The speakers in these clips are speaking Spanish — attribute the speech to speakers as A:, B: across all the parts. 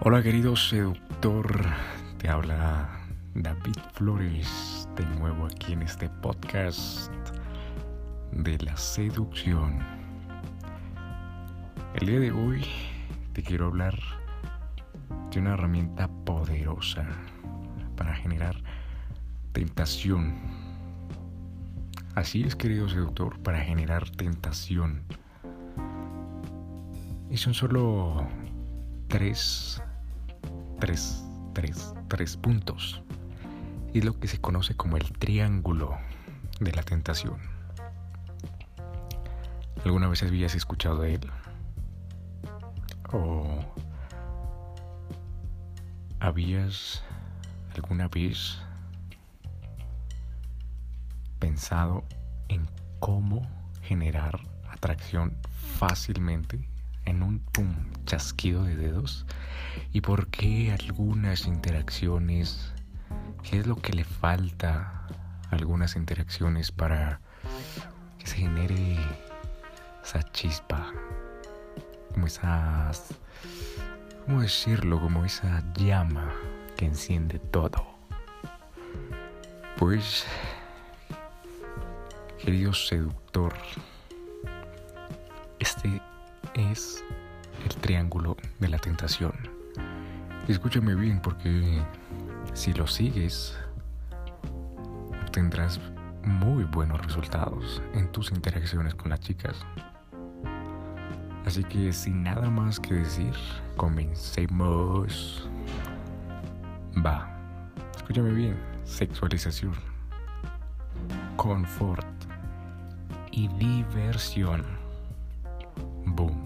A: Hola querido seductor, te habla David Flores de nuevo aquí en este podcast de la seducción. El día de hoy te quiero hablar de una herramienta poderosa para generar tentación. Así es querido seductor, para generar tentación. Y son solo tres tres, tres, tres puntos. Es lo que se conoce como el triángulo de la tentación. ¿Alguna vez habías escuchado de él? ¿O habías alguna vez pensado en cómo generar atracción fácilmente en un chasquido de dedos? ¿Y por qué algunas interacciones? ¿Qué es lo que le falta algunas interacciones para que se genere esa chispa? Como esas... ¿Cómo decirlo? Como esa llama que enciende todo. Pues, querido seductor, este es el triángulo de la tentación. Escúchame bien porque si lo sigues, tendrás muy buenos resultados en tus interacciones con las chicas. Así que sin nada más que decir, comencemos. Va. Escúchame bien. Sexualización. Confort. Y diversión. Boom.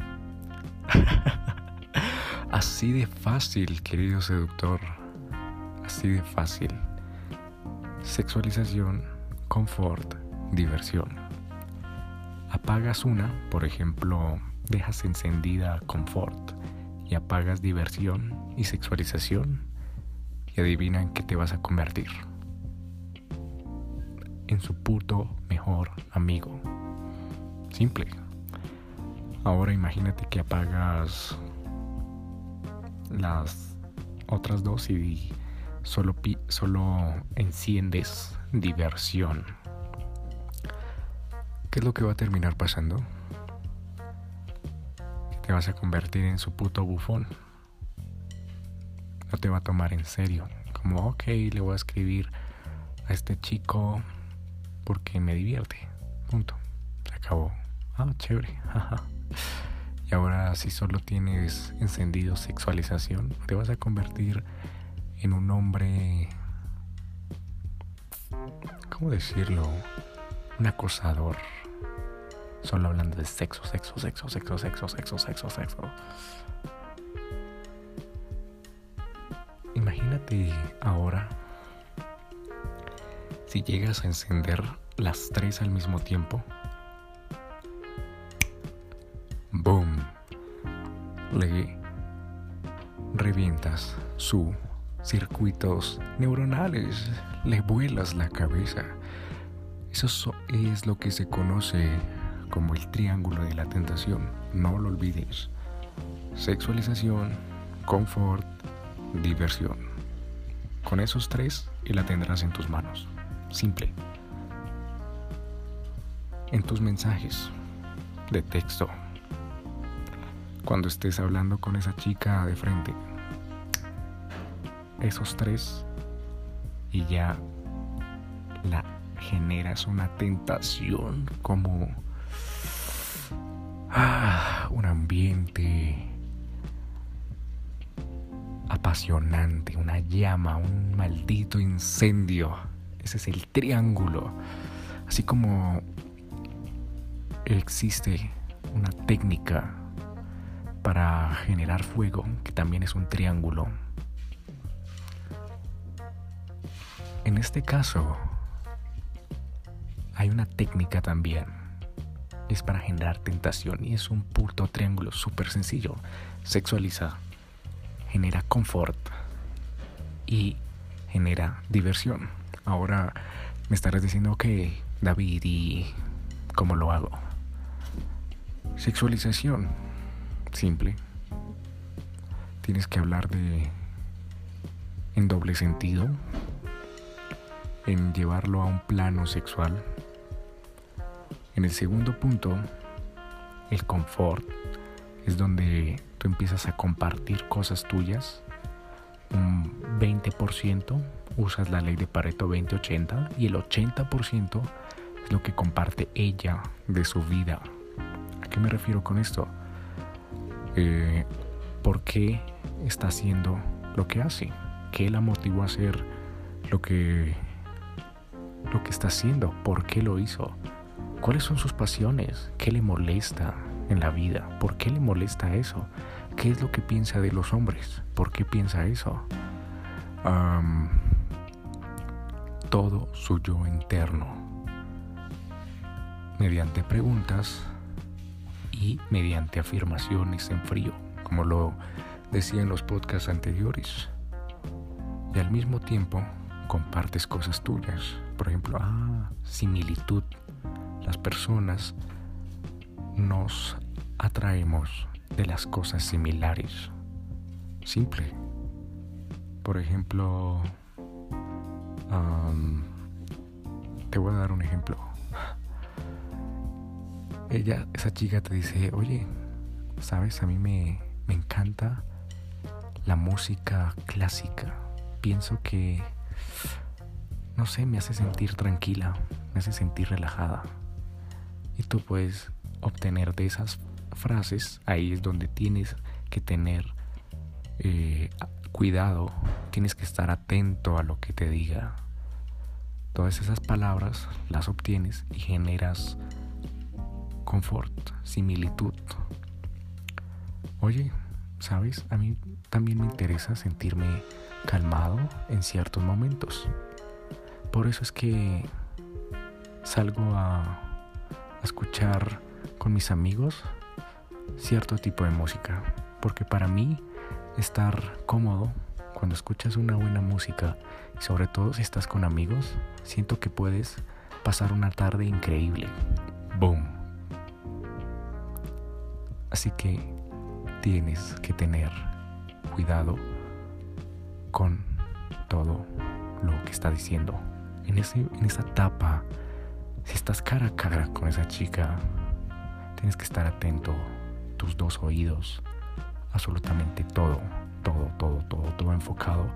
A: Así de fácil, querido seductor. Así de fácil. Sexualización, confort, diversión. Apagas una, por ejemplo, dejas encendida confort y apagas diversión y sexualización y adivina en qué te vas a convertir. En su puto mejor amigo. Simple. Ahora imagínate que apagas las otras dos y solo, solo enciendes diversión. ¿Qué es lo que va a terminar pasando? te vas a convertir en su puto bufón. No te va a tomar en serio. Como, ok, le voy a escribir a este chico porque me divierte. Punto. Se acabó. Ah, chévere. Y ahora si solo tienes encendido sexualización, te vas a convertir en un hombre... ¿Cómo decirlo? Un acosador. Solo hablando de sexo, sexo, sexo, sexo, sexo, sexo, sexo, sexo. Imagínate ahora si llegas a encender las tres al mismo tiempo le revientas sus circuitos neuronales, le vuelas la cabeza. Eso es lo que se conoce como el triángulo de la tentación. No lo olvides. Sexualización, confort, diversión. Con esos tres y la tendrás en tus manos. Simple. En tus mensajes de texto, cuando estés hablando con esa chica de frente. Esos tres y ya la generas una tentación como ah, un ambiente apasionante, una llama, un maldito incendio. Ese es el triángulo. Así como existe una técnica para generar fuego, que también es un triángulo. En este caso, hay una técnica también. Es para generar tentación y es un puto triángulo súper sencillo. Sexualiza, genera confort y genera diversión. Ahora me estarás diciendo, que David, ¿y cómo lo hago? Sexualización simple. tienes que hablar de en doble sentido, en llevarlo a un plano sexual. En el segundo punto, el confort es donde tú empiezas a compartir cosas tuyas. Un 20% usas la ley de Pareto 2080 y el 80% es lo que comparte ella de su vida. ¿A qué me refiero con esto? Eh, ¿Por qué está haciendo lo que hace? ¿Qué la motivó a hacer lo que, lo que está haciendo? ¿Por qué lo hizo? ¿Cuáles son sus pasiones? ¿Qué le molesta en la vida? ¿Por qué le molesta eso? ¿Qué es lo que piensa de los hombres? ¿Por qué piensa eso? todo su yo interno. Mediante preguntas y mediante afirmaciones en frío, como lo decía en los podcasts anteriores. Y al mismo tiempo compartes cosas tuyas. Por ejemplo, ah, similitud. Las personas nos atraemos de las cosas similares. Simple. Por ejemplo, te voy a dar un ejemplo. Ella, esa chica te dice, oye, sabes, a mí me, me encanta la música clásica. Pienso que, no sé, me hace sentir tranquila, me hace sentir relajada. Y tú puedes obtener de esas frases, ahí es donde tienes que tener eh, cuidado, tienes que estar atento a lo que te diga. Todas esas palabras las obtienes y generas confort, similitud. Oye, ¿sabes? A mí también me interesa sentirme calmado en ciertos momentos. Por eso es que salgo a, escuchar con mis amigos cierto tipo de música. Porque para mí estar cómodo cuando escuchas una buena música y sobre todo si estás con amigos, siento que puedes pasar una tarde increíble. Boom. Así que tienes que tener cuidado con todo lo que está diciendo. En, ese, en esa etapa, si estás cara a cara con esa chica, tienes que estar atento, tus dos oídos, absolutamente todo, todo, todo, todo, todo enfocado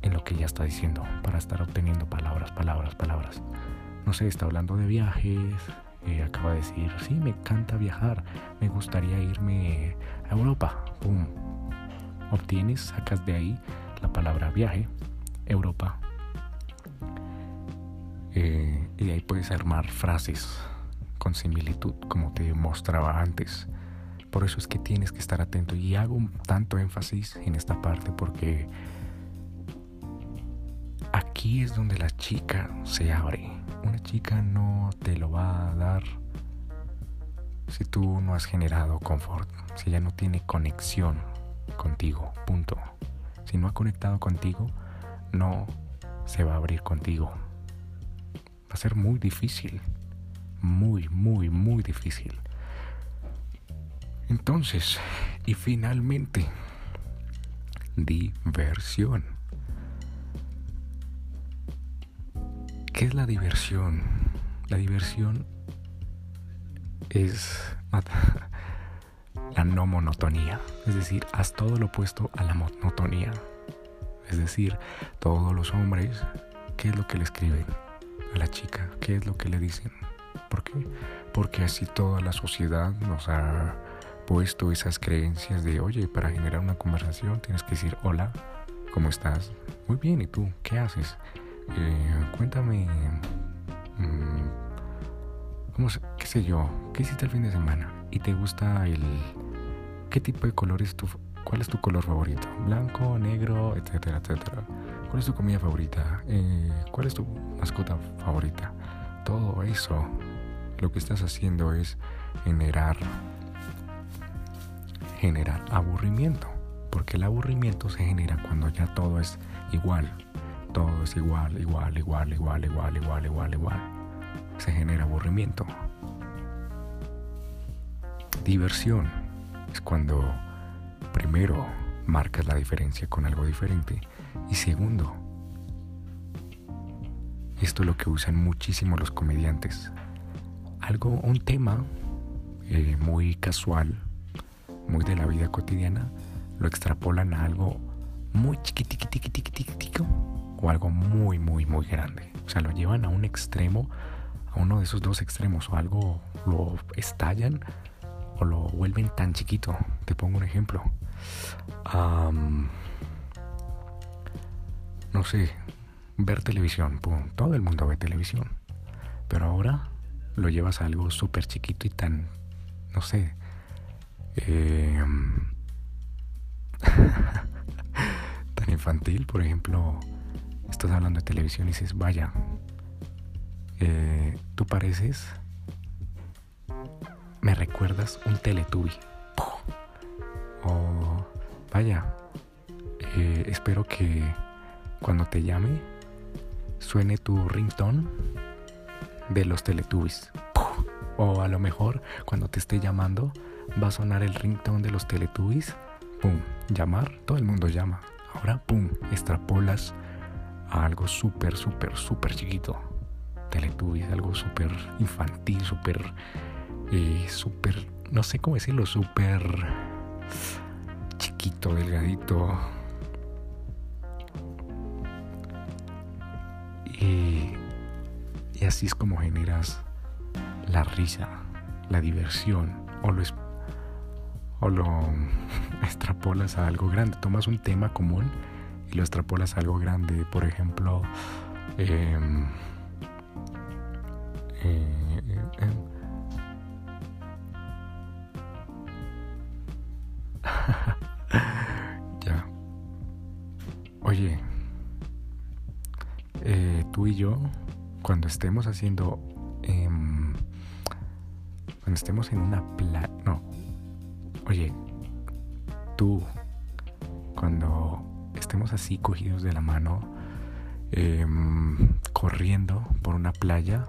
A: en lo que ella está diciendo para estar obteniendo palabras, palabras, palabras. No sé, está hablando de viajes, eh, acaba de decir, sí, me encanta viajar, me gustaría irme a Europa. Obtienes, sacas de ahí la palabra viaje, Europa. Eh, y ahí puedes armar frases con similitud, como te mostraba antes. Por eso es que tienes que estar atento y hago tanto énfasis en esta parte porque es donde la chica se abre. Una chica no te lo va a dar si tú no has generado confort, si ella no tiene conexión contigo, punto. Si no ha conectado contigo, no se va a abrir contigo. Va a ser muy difícil, muy, muy, muy difícil. Entonces, y finalmente, diversión. ¿Qué es la diversión? La diversión es la no monotonía, es decir, haz todo lo opuesto a la monotonía. Es decir, todos los hombres, ¿qué es lo que le escriben a la chica? ¿Qué es lo que le dicen? ¿Por qué? Porque así toda la sociedad nos ha puesto esas creencias de, oye, para generar una conversación tienes que decir, hola, ¿cómo estás? Muy bien, ¿y tú? ¿Qué haces? Eh, cuéntame, mm, ¿cómo, qué sé yo, qué hiciste el fin de semana? ¿Y te gusta el, qué tipo de color es tu, cuál es tu color favorito? Blanco, negro, etcétera, etcétera. ¿Cuál es tu comida favorita? Eh, ¿Cuál es tu mascota favorita? Todo eso, lo que estás haciendo es generar generar aburrimiento, porque el aburrimiento se genera cuando ya todo es igual, todo es igual, igual, igual, igual, igual, igual, igual, igual. Se genera aburrimiento. Diversión es cuando primero, marcas la diferencia con algo diferente. Y segundo, esto es lo que usan muchísimo los comediantes. Algo, un tema eh, muy casual, muy de la vida cotidiana, lo extrapolan a algo muy chiquitico o algo muy, muy, muy grande. O sea, lo llevan a un extremo, a uno de esos dos extremos, o algo lo estallan o lo vuelven tan chiquito. Te pongo un ejemplo. no sé, ver televisión, todo el mundo ve televisión. Pero ahora lo llevas a algo súper chiquito y tan, no sé, eh, tan infantil, por ejemplo, estás hablando de televisión y dices, vaya, eh, tú pareces, me recuerdas un Teletubby. O, vaya, eh, espero que cuando te llame suene tu ringtone de los Teletubbies. O a lo mejor cuando te esté llamando va a sonar el ringtone de los Teletubbies. Pum, llamar, todo el mundo llama. Ahora, pum, extrapolas a algo súper, súper, súper chiquito. Teletubbies, algo súper infantil, súper, eh, súper, no sé cómo decirlo, súper chiquito, delgadito. Y, y así es como generas la risa, la diversión o lo o lo extrapolas a algo grande. Tomas un tema común y lo extrapolas algo grande. Por ejemplo, em, eh, em, ya. Oye, eh, tú y yo, cuando estemos haciendo... Em, cuando estemos en una playa... No, Oye, tú, cuando estemos así cogidos de la mano, em, corriendo por una playa,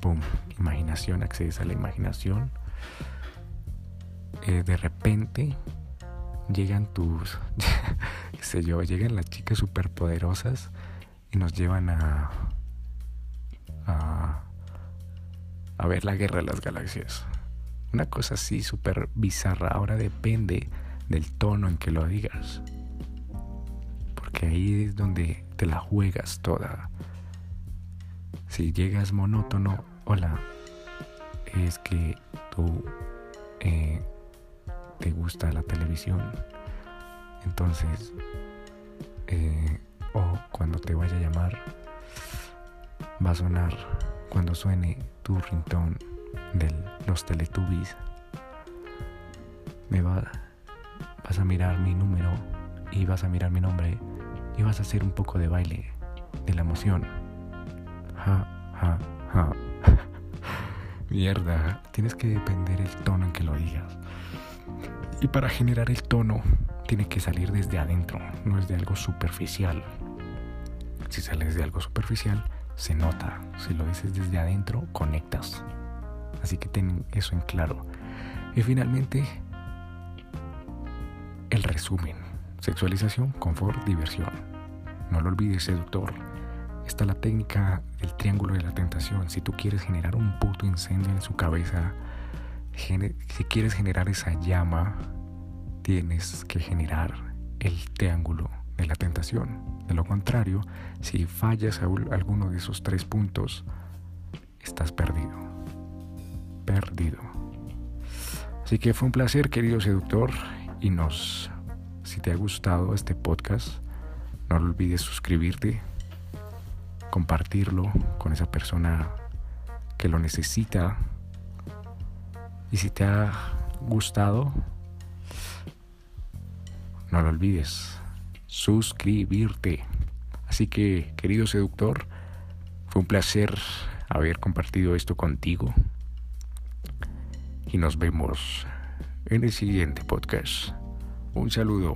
A: ¡pum! Imaginación, accedes a la imaginación. Eh, de repente llegan tus, qué sé yo, llegan las chicas superpoderosas y nos llevan a, a, a ver la guerra de las galaxias. Una cosa así súper bizarra. Ahora depende del tono en que lo digas. Porque ahí es donde te la juegas toda. Si llegas monótono, hola, es que tú eh, te gusta la televisión. Entonces, eh, o cuando te vaya a llamar, va a sonar cuando suene tu rintón de los Teletubbies. Me va, vas a mirar mi número y vas a mirar mi nombre y vas a hacer un poco de baile de la emoción. Ja, ja, ja. Mierda, tienes que depender el tono en que lo digas. Y para generar el tono, tiene que salir desde adentro, no es de algo superficial. Si sales de algo superficial, se nota. Si lo dices desde adentro, conectas. Así que ten eso en claro. Y finalmente, el resumen. Sexualización, confort, diversión. No lo olvides, seductor. Está la técnica del triángulo de la tentación. Si tú quieres generar un puto incendio en su cabeza, si quieres generar esa llama, tienes que generar el triángulo de la tentación. De lo contrario, si fallas a alguno de esos tres puntos, estás perdido perdido. Así que fue un placer, querido seductor, y nos, si te ha gustado este podcast, no olvides suscribirte, compartirlo con esa persona que lo necesita. Y si te ha gustado, no lo olvides, suscribirte. Así que, querido seductor, fue un placer haber compartido esto contigo y nos vemos en el siguiente podcast. Un saludo.